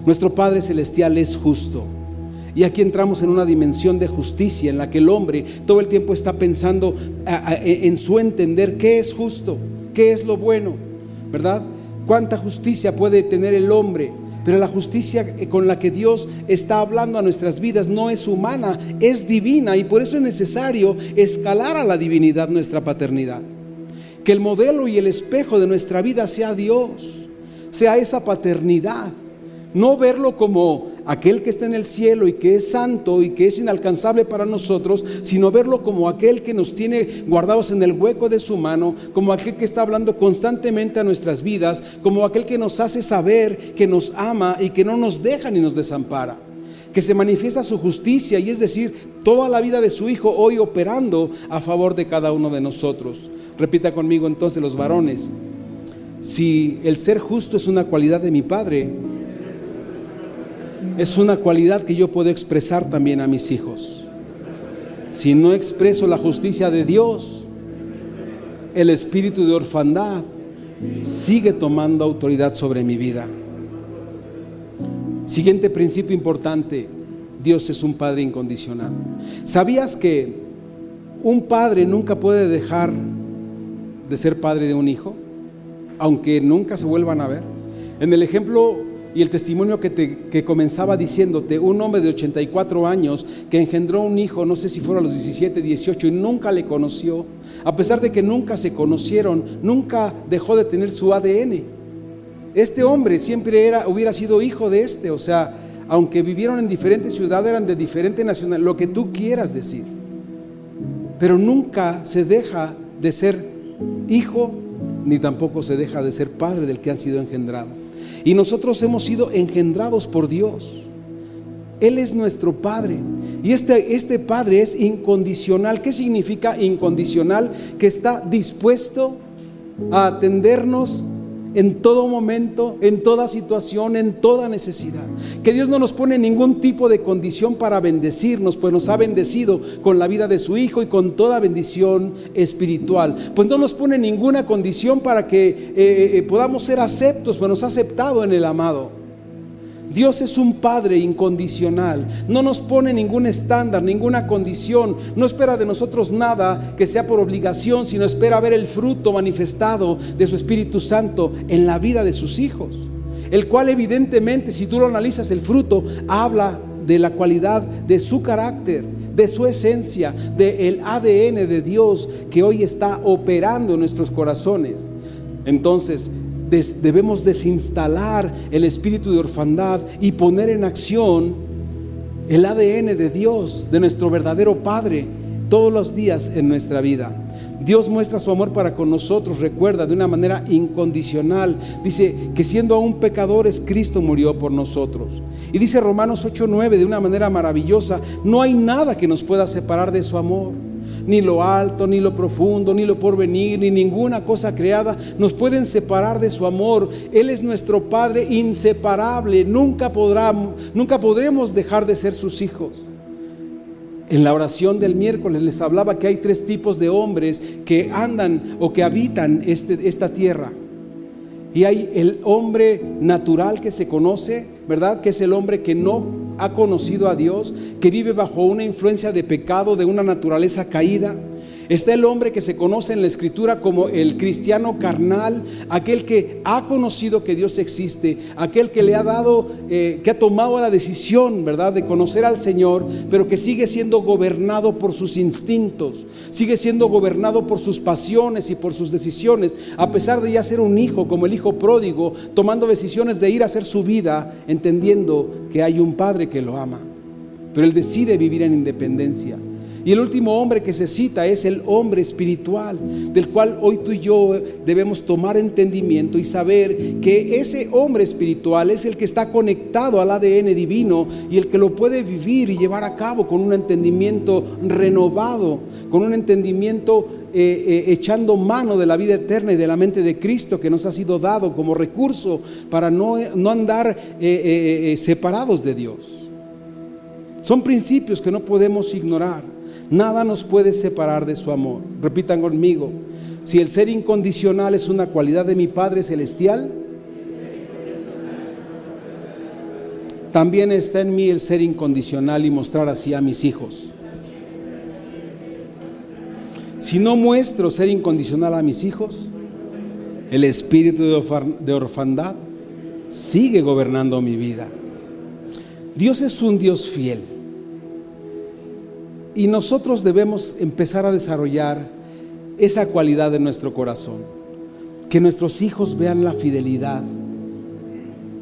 Nuestro Padre Celestial es justo. Y aquí entramos en una dimensión de justicia en la que el hombre todo el tiempo está pensando en su entender qué es justo, qué es lo bueno, ¿verdad? ¿Cuánta justicia puede tener el hombre? Pero la justicia con la que Dios está hablando a nuestras vidas no es humana, es divina y por eso es necesario escalar a la divinidad nuestra paternidad. Que el modelo y el espejo de nuestra vida sea Dios, sea esa paternidad. No verlo como aquel que está en el cielo y que es santo y que es inalcanzable para nosotros, sino verlo como aquel que nos tiene guardados en el hueco de su mano, como aquel que está hablando constantemente a nuestras vidas, como aquel que nos hace saber que nos ama y que no nos deja ni nos desampara que se manifiesta su justicia y es decir, toda la vida de su Hijo hoy operando a favor de cada uno de nosotros. Repita conmigo entonces los varones, si el ser justo es una cualidad de mi Padre, es una cualidad que yo puedo expresar también a mis hijos. Si no expreso la justicia de Dios, el espíritu de orfandad sigue tomando autoridad sobre mi vida. Siguiente principio importante, Dios es un padre incondicional. ¿Sabías que un padre nunca puede dejar de ser padre de un hijo, aunque nunca se vuelvan a ver? En el ejemplo y el testimonio que, te, comenzaba diciéndote, un hombre de 84 años que engendró un hijo, no sé si fuera a los 17, 18, y nunca le conoció, a pesar de que nunca se conocieron, nunca dejó de tener su ADN. Este hombre siempre era, hubiera sido hijo de este, o sea, aunque vivieron en diferentes ciudades, eran de diferente nacionalidad, lo que tú quieras decir. Pero nunca se deja de ser hijo, ni tampoco se deja de ser padre del que han sido engendrados. Y nosotros hemos sido engendrados por Dios. Él es nuestro Padre. Y este, este Padre es incondicional. ¿Qué significa incondicional? Que está dispuesto a atendernos en todo momento, en toda situación, en toda necesidad. Que Dios no nos pone ningún tipo de condición para bendecirnos, pues nos ha bendecido con la vida de su Hijo y con toda bendición espiritual. Pues no nos pone ninguna condición para que eh, eh, eh, podamos ser aceptos, pues nos ha aceptado en el amado. Dios es un Padre incondicional. No nos pone ningún estándar, ninguna condición. No espera de nosotros nada que sea por obligación, sino espera ver el fruto manifestado de su Espíritu Santo en la vida de sus hijos. El cual evidentemente, si tú lo analizas, el fruto habla de la cualidad de su carácter, de su esencia, del ADN de Dios que hoy está operando en nuestros corazones. Entonces, debemos desinstalar el espíritu de orfandad y poner en acción el ADN de Dios, de nuestro verdadero Padre, todos los días en nuestra vida. Dios muestra su amor para con nosotros, recuerda, de una manera incondicional. Dice que siendo aún pecadores, Cristo murió por nosotros. Y dice Romanos 8:9 de una manera maravillosa, no hay nada que nos pueda separar de su amor ni lo alto, ni lo profundo, ni lo porvenir, ni ninguna cosa creada nos pueden separar de su amor. Él es nuestro Padre inseparable. Nunca, podrá, nunca podremos dejar de ser sus hijos. En la oración del miércoles les hablaba que hay tres tipos de hombres que andan o que habitan este, esta tierra. Y hay el hombre natural que se conoce, ¿verdad? Que es el hombre que no ha conocido a Dios, que vive bajo una influencia de pecado, de una naturaleza caída. Está el hombre que se conoce en la escritura como el cristiano carnal, aquel que ha conocido que Dios existe, aquel que le ha dado, eh, que ha tomado la decisión, ¿verdad?, de conocer al Señor, pero que sigue siendo gobernado por sus instintos, sigue siendo gobernado por sus pasiones y por sus decisiones, a pesar de ya ser un hijo, como el hijo pródigo, tomando decisiones de ir a hacer su vida, entendiendo que hay un padre que lo ama. Pero él decide vivir en independencia. Y el último hombre que se cita es el hombre espiritual, del cual hoy tú y yo debemos tomar entendimiento y saber que ese hombre espiritual es el que está conectado al ADN divino y el que lo puede vivir y llevar a cabo con un entendimiento renovado, con un entendimiento eh, eh, echando mano de la vida eterna y de la mente de Cristo que nos ha sido dado como recurso para no, no andar eh, separados de Dios. Son principios que no podemos ignorar. Nada nos puede separar de su amor. Repitan conmigo, si el ser incondicional es una cualidad de mi Padre Celestial, también está en mí el ser incondicional y mostrar así a mis hijos. Si no muestro ser incondicional a mis hijos, el espíritu de orfandad sigue gobernando mi vida. Dios es un Dios fiel. Y nosotros debemos empezar a desarrollar esa cualidad en nuestro corazón. Que nuestros hijos vean la fidelidad.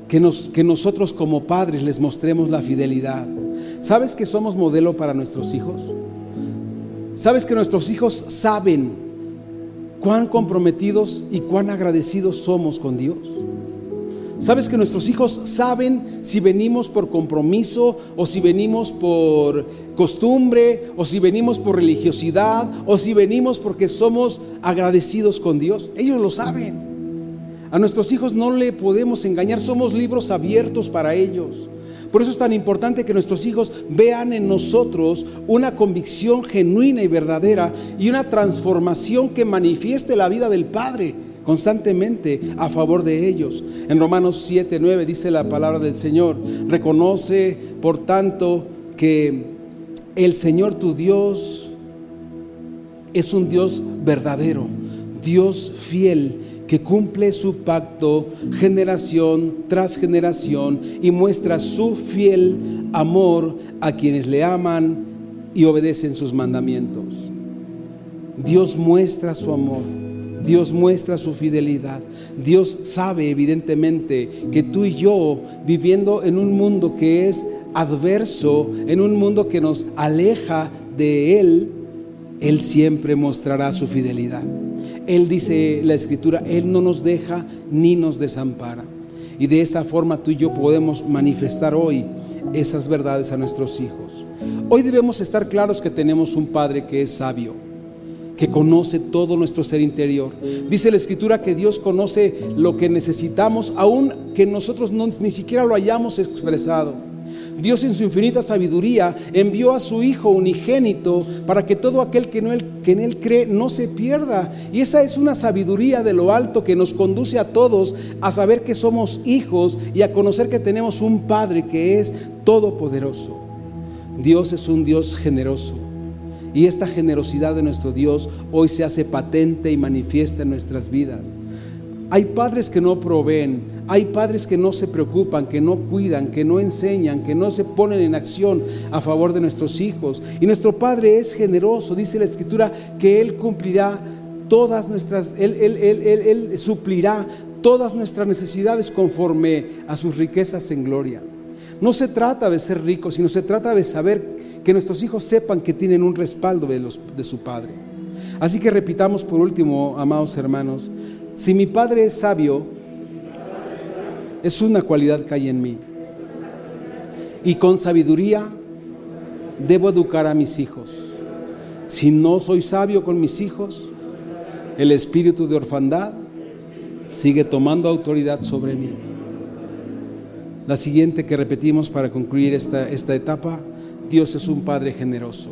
Que, nos, que nosotros como padres les mostremos la fidelidad. ¿Sabes que somos modelo para nuestros hijos? ¿Sabes que nuestros hijos saben cuán comprometidos y cuán agradecidos somos con Dios? Sabes que nuestros hijos saben si venimos por compromiso o si venimos por costumbre o si venimos por religiosidad o si venimos porque somos agradecidos con Dios. Ellos lo saben. A nuestros hijos no le podemos engañar, somos libros abiertos para ellos. Por eso es tan importante que nuestros hijos vean en nosotros una convicción genuina y verdadera y una transformación que manifieste la vida del Padre constantemente a favor de ellos. En Romanos 7, 9 dice la palabra del Señor, reconoce por tanto que el Señor tu Dios es un Dios verdadero, Dios fiel, que cumple su pacto generación tras generación y muestra su fiel amor a quienes le aman y obedecen sus mandamientos. Dios muestra su amor Dios muestra su fidelidad. Dios sabe evidentemente que tú y yo, viviendo en un mundo que es adverso, en un mundo que nos aleja de Él, Él siempre mostrará su fidelidad. Él dice la escritura, Él no nos deja ni nos desampara. Y de esa forma tú y yo podemos manifestar hoy esas verdades a nuestros hijos. Hoy debemos estar claros que tenemos un Padre que es sabio que conoce todo nuestro ser interior. Dice la escritura que Dios conoce lo que necesitamos, aun que nosotros ni siquiera lo hayamos expresado. Dios en su infinita sabiduría envió a su Hijo unigénito para que todo aquel que, que en Él cree no se pierda. Y esa es una sabiduría de lo alto que nos conduce a todos a saber que somos hijos y a conocer que tenemos un Padre que es todopoderoso. Dios es un Dios generoso. Y esta generosidad de nuestro Dios hoy se hace patente y manifiesta en nuestras vidas. Hay padres que no proveen, hay padres que no se preocupan, que no cuidan, que no enseñan, que no se ponen en acción a favor de nuestros hijos. Y nuestro Padre es generoso, dice la Escritura, que Él cumplirá todas nuestras, Él, él, él suplirá todas nuestras necesidades conforme a sus riquezas en gloria. No se trata de ser rico, sino se trata de saber que nuestros hijos sepan que tienen un respaldo de, los, de su Padre. Así que repitamos por último, amados hermanos, si mi Padre es sabio, es una cualidad que hay en mí. Y con sabiduría debo educar a mis hijos. Si no soy sabio con mis hijos, el espíritu de orfandad sigue tomando autoridad sobre mí. La siguiente que repetimos para concluir esta, esta etapa Dios es un Padre generoso.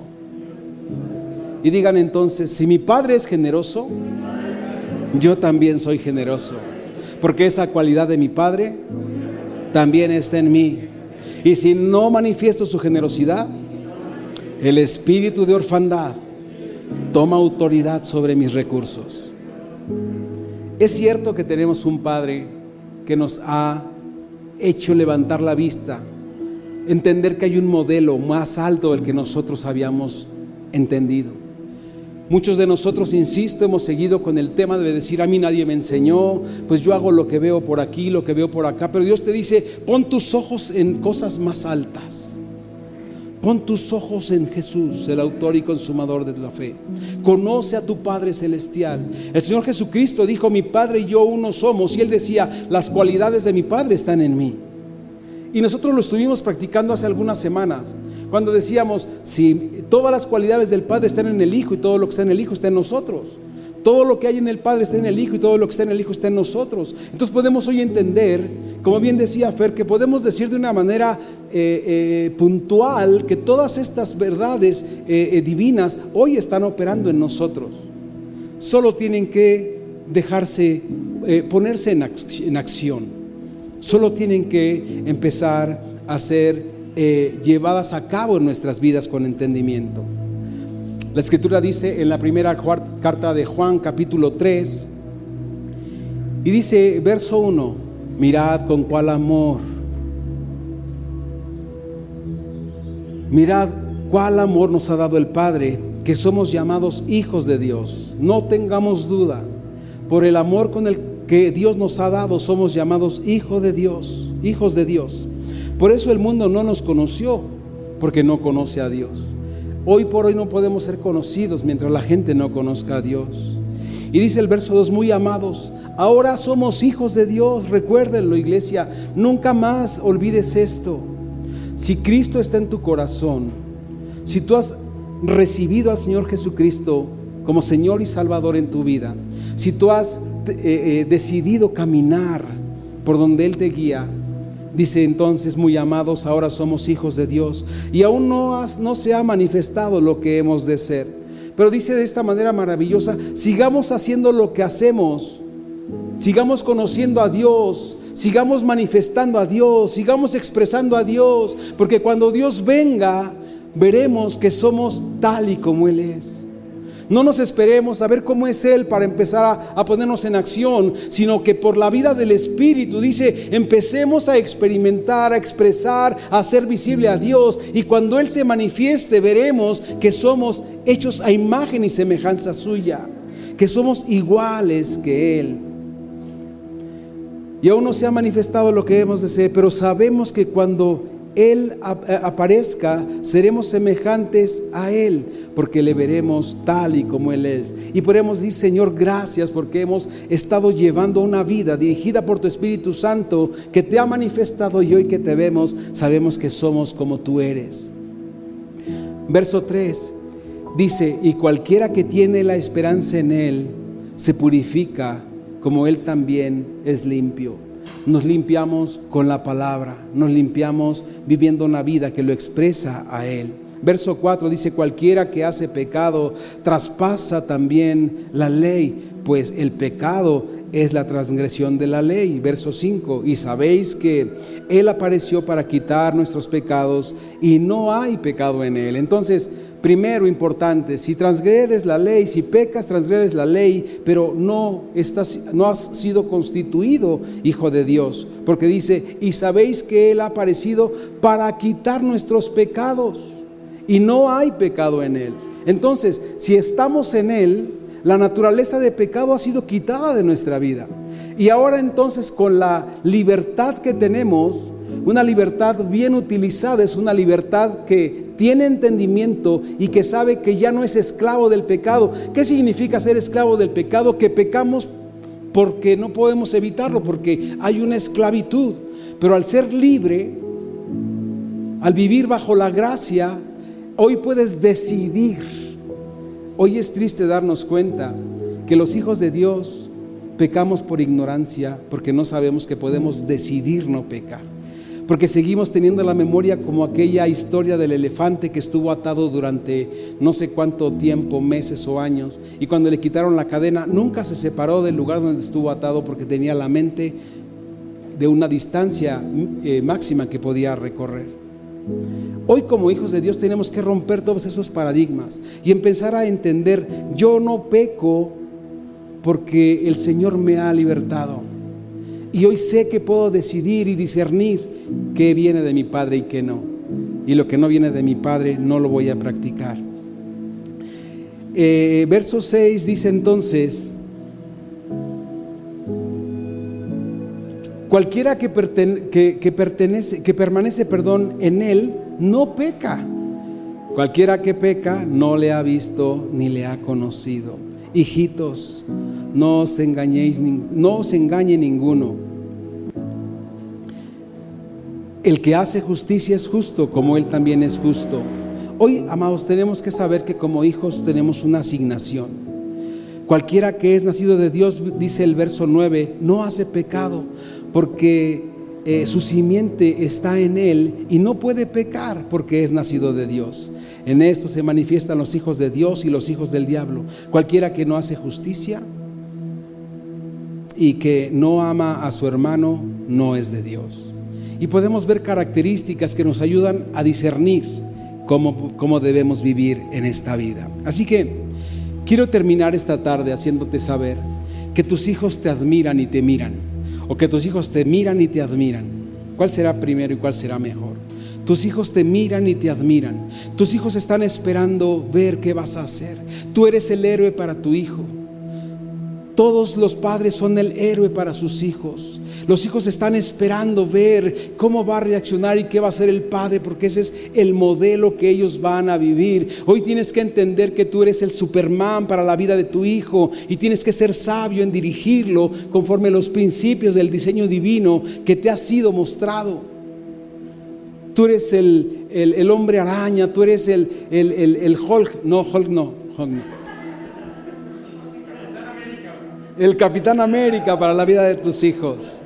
Y digan entonces, si mi Padre es generoso, yo también soy generoso. Porque esa cualidad de mi Padre también está en mí. Y si no manifiesto su generosidad, el espíritu de orfandad toma autoridad sobre mis recursos. Es cierto que tenemos un Padre que nos ha hecho levantar la vista entender que hay un modelo más alto del que nosotros habíamos entendido. Muchos de nosotros, insisto, hemos seguido con el tema de decir, a mí nadie me enseñó, pues yo hago lo que veo por aquí, lo que veo por acá, pero Dios te dice, pon tus ojos en cosas más altas. Pon tus ojos en Jesús, el autor y consumador de la fe. Conoce a tu Padre Celestial. El Señor Jesucristo dijo, mi Padre y yo uno somos. Y Él decía, las cualidades de mi Padre están en mí. Y nosotros lo estuvimos practicando hace algunas semanas, cuando decíamos, si todas las cualidades del Padre están en el Hijo y todo lo que está en el Hijo está en nosotros. Todo lo que hay en el Padre está en el Hijo y todo lo que está en el Hijo está en nosotros. Entonces podemos hoy entender, como bien decía Fer, que podemos decir de una manera eh, eh, puntual que todas estas verdades eh, divinas hoy están operando en nosotros. Solo tienen que dejarse, ponerse en, en, acción. Solo tienen que empezar a ser llevadas a cabo en nuestras vidas con entendimiento. La escritura dice en la primera carta de Juan capítulo 3, y dice verso 1, mirad con cuál amor, mirad cuál amor nos ha dado el Padre, que somos llamados hijos de Dios. No tengamos duda, por el amor con el que Dios nos ha dado, somos llamados hijos de Dios, hijos de Dios. Por eso el mundo no nos conoció, porque no conoce a Dios. Hoy por hoy no podemos ser conocidos mientras la gente no conozca a Dios. Y dice el verso 2, muy amados, ahora somos hijos de Dios, recuérdenlo iglesia, nunca más olvides esto. Si Cristo está en tu corazón, si tú has recibido al Señor Jesucristo como Señor y Salvador en tu vida, si tú has eh, eh, decidido caminar por donde Él te guía, Dice entonces, muy amados, ahora somos hijos de Dios y aún no, no se ha manifestado lo que hemos de ser. Pero dice de esta manera maravillosa, sigamos haciendo lo que hacemos, sigamos conociendo a Dios, sigamos manifestando a Dios, sigamos expresando a Dios, porque cuando Dios venga, veremos que somos tal y como Él es. No nos esperemos a ver cómo es Él para empezar a, ponernos en acción, sino que por la vida del Espíritu, dice, empecemos a experimentar, a expresar, a hacer visible a Dios. Y cuando Él se manifieste, veremos que somos hechos a imagen y semejanza suya, que somos iguales que Él. Y aún no se ha manifestado lo que hemos de ser, pero sabemos que cuando él eh, aparezca, seremos semejantes a Él, porque le veremos tal y como Él es. Y podemos decir, Señor, gracias porque hemos estado llevando una vida dirigida por tu Espíritu Santo que te ha manifestado y hoy que te vemos, sabemos que somos como tú eres. Verso 3 dice, y cualquiera que tiene la esperanza en Él, se purifica como Él también es limpio nos limpiamos con la palabra, nos limpiamos viviendo una vida que lo expresa a Él. Verso 4 dice, cualquiera que hace pecado traspasa también la ley, pues el pecado es la transgresión de la ley. Verso 5, y sabéis que Él apareció para quitar nuestros pecados y no hay pecado en Él. Entonces, Primero, importante, si transgredes la ley, si pecas, transgredes la ley, pero no, estás, no has sido constituido hijo de Dios. Porque dice, y sabéis que Él ha aparecido para quitar nuestros pecados. Y no hay pecado en Él. Entonces, si estamos en Él, la naturaleza de pecado ha sido quitada de nuestra vida. Y ahora entonces con la libertad que tenemos, una libertad bien utilizada es una libertad que tiene entendimiento y que sabe que ya no es esclavo del pecado. ¿Qué significa ser esclavo del pecado? Que pecamos porque no podemos evitarlo, porque hay una esclavitud. Pero al ser libre, al vivir bajo la gracia, hoy puedes decidir. Hoy es triste darnos cuenta que los hijos de Dios pecamos por ignorancia, porque no sabemos que podemos decidir no pecar porque seguimos teniendo la memoria como aquella historia del elefante que estuvo atado durante no sé cuánto tiempo, meses o años, y cuando le quitaron la cadena nunca se separó del lugar donde estuvo atado porque tenía la mente de una distancia eh, máxima que podía recorrer. Hoy como hijos de Dios tenemos que romper todos esos paradigmas y empezar a entender, yo no peco porque el Señor me ha libertado. Y hoy sé que puedo decidir y discernir qué viene de mi Padre y qué no. Y lo que no viene de mi Padre no lo voy a practicar. Eh, verso 6 dice entonces, cualquiera que, pertenece, que permanece perdón, en él, no peca. Cualquiera que peca no le ha visto ni le ha conocido. Hijitos, no os engañéis, no os engañe ninguno. El que hace justicia es justo, como él también es justo. Hoy, amados, tenemos que saber que como hijos tenemos una asignación. Cualquiera que es nacido de Dios, dice el verso 9, no hace pecado, porque eh, su simiente está en él y no puede pecar porque es nacido de Dios. En esto se manifiestan los hijos de Dios y los hijos del diablo. Cualquiera que no hace justicia y que no ama a su hermano no es de Dios. Y podemos ver características que nos ayudan a discernir cómo, cómo debemos vivir en esta vida. Así que quiero terminar esta tarde haciéndote saber que tus hijos te admiran y te miran, o que tus hijos te miran y te admiran. ¿Cuál será primero y cuál será mejor? Tus hijos te miran y te admiran. Tus hijos están esperando ver qué vas a hacer. Tú eres el héroe para tu hijo. Todos los padres son el héroe para sus hijos. Los hijos están esperando ver cómo va a reaccionar y qué va a hacer el padre, porque ese es el modelo que ellos van a vivir. Hoy tienes que entender que tú eres el Superman para la vida de tu hijo y tienes que ser sabio en dirigirlo conforme a los principios del diseño divino que te ha sido mostrado. Tú eres el, hombre araña, tú eres el, el, Hulk, no, Hulk no, Hulk no. El Capitán América para la vida de tus hijos.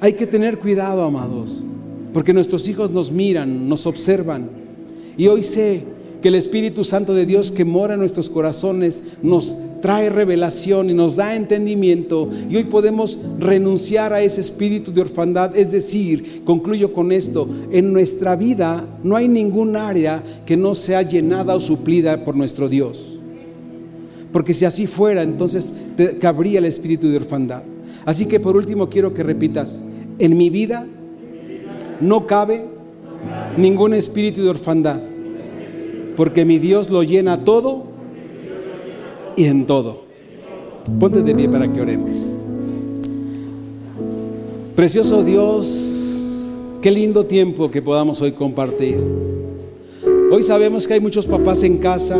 Hay que tener cuidado, amados, porque nuestros hijos nos miran, nos observan. Y hoy sé que el Espíritu Santo de Dios que mora en nuestros corazones nos trae revelación y nos da entendimiento y hoy podemos renunciar a ese espíritu de orfandad. Es decir, concluyo con esto, en nuestra vida no hay ningún área que no sea llenada o suplida por nuestro Dios. Porque si así fuera, entonces cabría el espíritu de orfandad. Así que por último quiero que repitas, en mi vida no cabe ningún espíritu de orfandad, porque mi Dios lo llena todo y en todo. Ponte de pie para que oremos. Precioso Dios, qué lindo tiempo que podamos hoy compartir. Hoy sabemos que hay muchos papás en casa.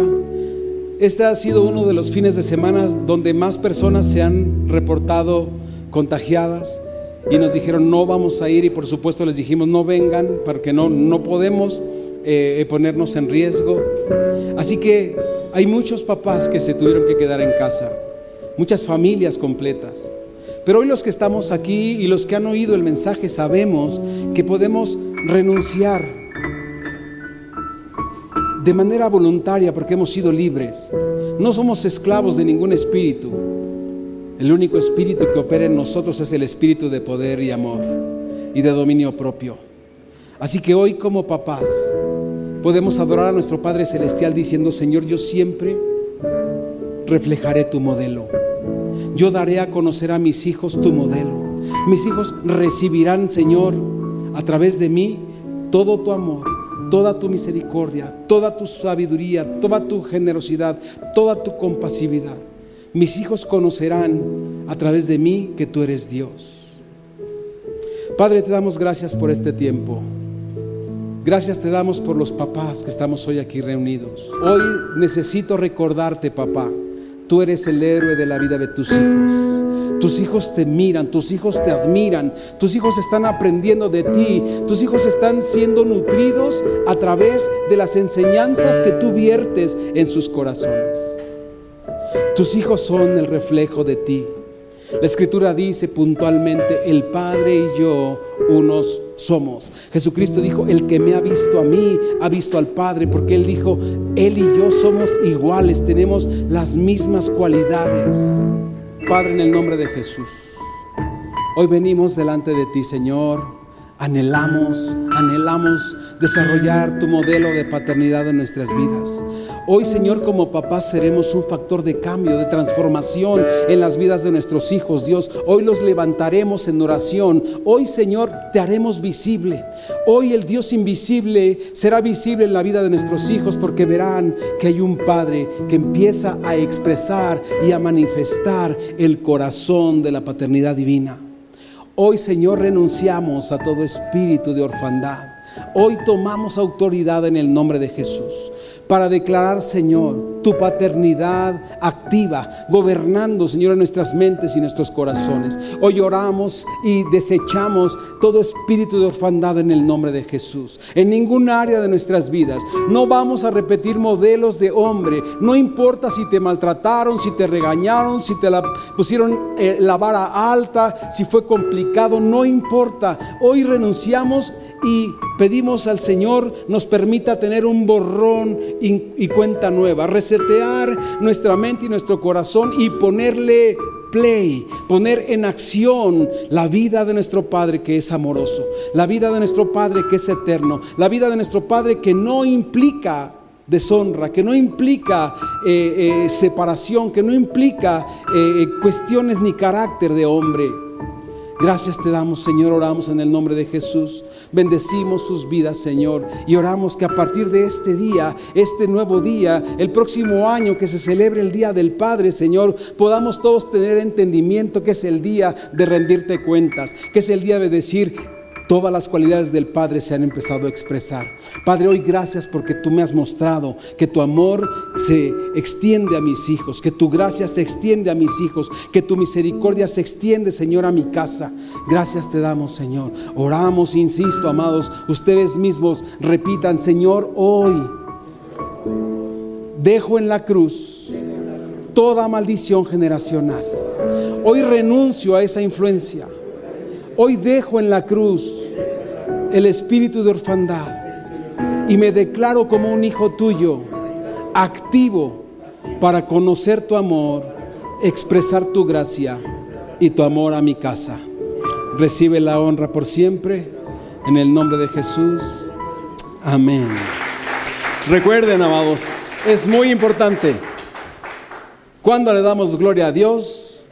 Este ha sido uno de los fines de semana donde más personas se han reportado contagiadas y nos dijeron no vamos a ir y por supuesto les dijimos no vengan porque no, no podemos eh, ponernos en riesgo. Así que hay muchos papás que se tuvieron que quedar en casa, muchas familias completas. Pero hoy los que estamos aquí y los que han oído el mensaje sabemos que podemos renunciar de manera voluntaria porque hemos sido libres. No somos esclavos de ningún espíritu. El único espíritu que opera en nosotros es el espíritu de poder y amor y de dominio propio. Así que hoy como papás podemos adorar a nuestro Padre Celestial diciendo, Señor, yo siempre reflejaré tu modelo. Yo daré a conocer a mis hijos tu modelo. Mis hijos recibirán, Señor, a través de mí todo tu amor, toda tu misericordia, toda tu sabiduría, toda tu generosidad, toda tu compasividad. Mis hijos conocerán a través de mí que tú eres Dios. Padre, te damos gracias por este tiempo. Gracias te damos por los papás que estamos hoy aquí reunidos. Hoy necesito recordarte, papá, tú eres el héroe de la vida de tus hijos. Tus hijos te miran, tus hijos te admiran, tus hijos están aprendiendo de ti, tus hijos están siendo nutridos a través de las enseñanzas que tú viertes en sus corazones. Tus hijos son el reflejo de ti. La escritura dice puntualmente, el Padre y yo unos somos. Jesucristo dijo, el que me ha visto a mí, ha visto al Padre, porque Él dijo, Él y yo somos iguales, tenemos las mismas cualidades. Padre, en el nombre de Jesús, hoy venimos delante de ti, Señor Anhelamos, anhelamos desarrollar tu modelo de paternidad en nuestras vidas. Hoy, Señor, como papás seremos un factor de cambio, de transformación en las vidas de nuestros hijos. Dios, hoy los levantaremos en oración. Hoy, Señor, te haremos visible. Hoy el Dios invisible será visible en la vida de nuestros hijos porque verán que hay un Padre que empieza a expresar y a manifestar el corazón de la paternidad divina. Hoy, Señor, renunciamos a todo espíritu de orfandad. Hoy tomamos autoridad en el nombre de Jesús para declarar, Señor, tu paternidad activa, gobernando, Señor, en nuestras mentes y nuestros corazones. Hoy oramos y desechamos todo espíritu de orfandad en el nombre de Jesús. En ningún área de nuestras vidas. No vamos a repetir modelos de hombre. No importa si te maltrataron, si te regañaron, si te pusieron eh, la vara alta, si fue complicado, no importa. Hoy renunciamos y pedimos al Señor nos permita tener un borrón y, cuenta nueva, nuestra mente y nuestro corazón y ponerle play, poner en acción la vida de nuestro Padre que es amoroso, la vida de nuestro Padre que es eterno, la vida de nuestro Padre que no implica deshonra, que no implica eh, eh, separación, que no implica eh, cuestiones ni carácter de hombre. Gracias te damos, Señor, oramos en el nombre de Jesús. Bendecimos sus vidas, Señor, y oramos que a partir de este día, este nuevo día, el próximo año que se celebre el Día del Padre, Señor, podamos todos tener entendimiento que es el día de rendirte cuentas, que es el día de decir, Todas las cualidades del Padre se han empezado a expresar. Padre, hoy gracias porque tú me has mostrado que tu amor se extiende a mis hijos, que tu gracia se extiende a mis hijos, que tu misericordia se extiende, Señor, a mi casa. Gracias te damos, Señor. Oramos, insisto, amados, ustedes mismos repitan, Señor, hoy dejo en la cruz toda maldición generacional. Hoy renuncio a esa influencia. Hoy dejo en la cruz el espíritu de orfandad y me declaro como un hijo tuyo, activo para conocer tu amor, expresar tu gracia y tu amor a mi casa. Recibe la honra por siempre en el nombre de Jesús. Amén. Recuerden, amados, es muy importante. Cuando le damos gloria a Dios?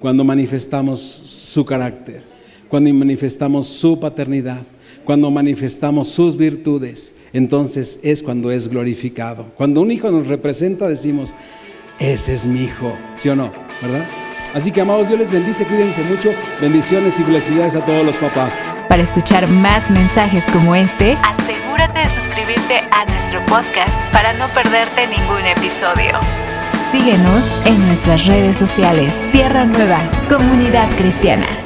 Cuando manifestamos su carácter, cuando manifestamos su paternidad cuando manifestamos sus virtudes, entonces es cuando es glorificado. Cuando un hijo nos representa, decimos, ese es mi hijo, ¿sí o no? ¿Verdad? Así que amados, Dios les bendice, cuídense mucho, bendiciones y felicidades a todos los papás. Para escuchar más mensajes como este, asegúrate de suscribirte a nuestro podcast para no perderte ningún episodio. Síguenos en nuestras redes sociales. Tierra Nueva, Comunidad Cristiana.